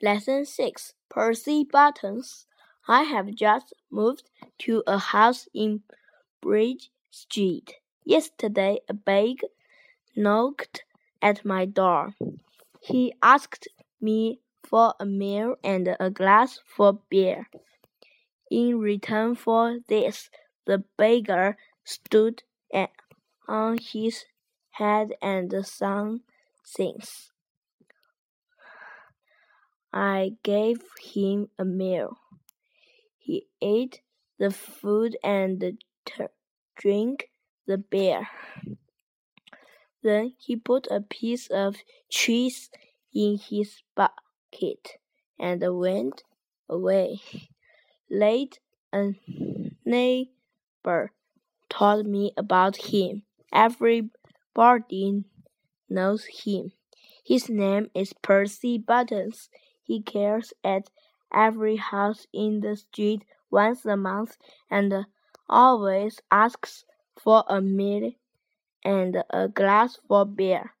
Lesson 6 Percy Buttons. I have just moved to a house in Bridge Street. Yesterday, a bag knocked at my door. He asked me for a meal and a glass for beer. In return for this, the beggar stood on his head and sang things. I gave him a meal. He ate the food and drank the beer. Then he put a piece of cheese in his bucket and went away. Late a neighbor told me about him. Everybody knows him. His name is Percy Buttons. He cares at every house in the street once a month and always asks for a meal and a glass for beer.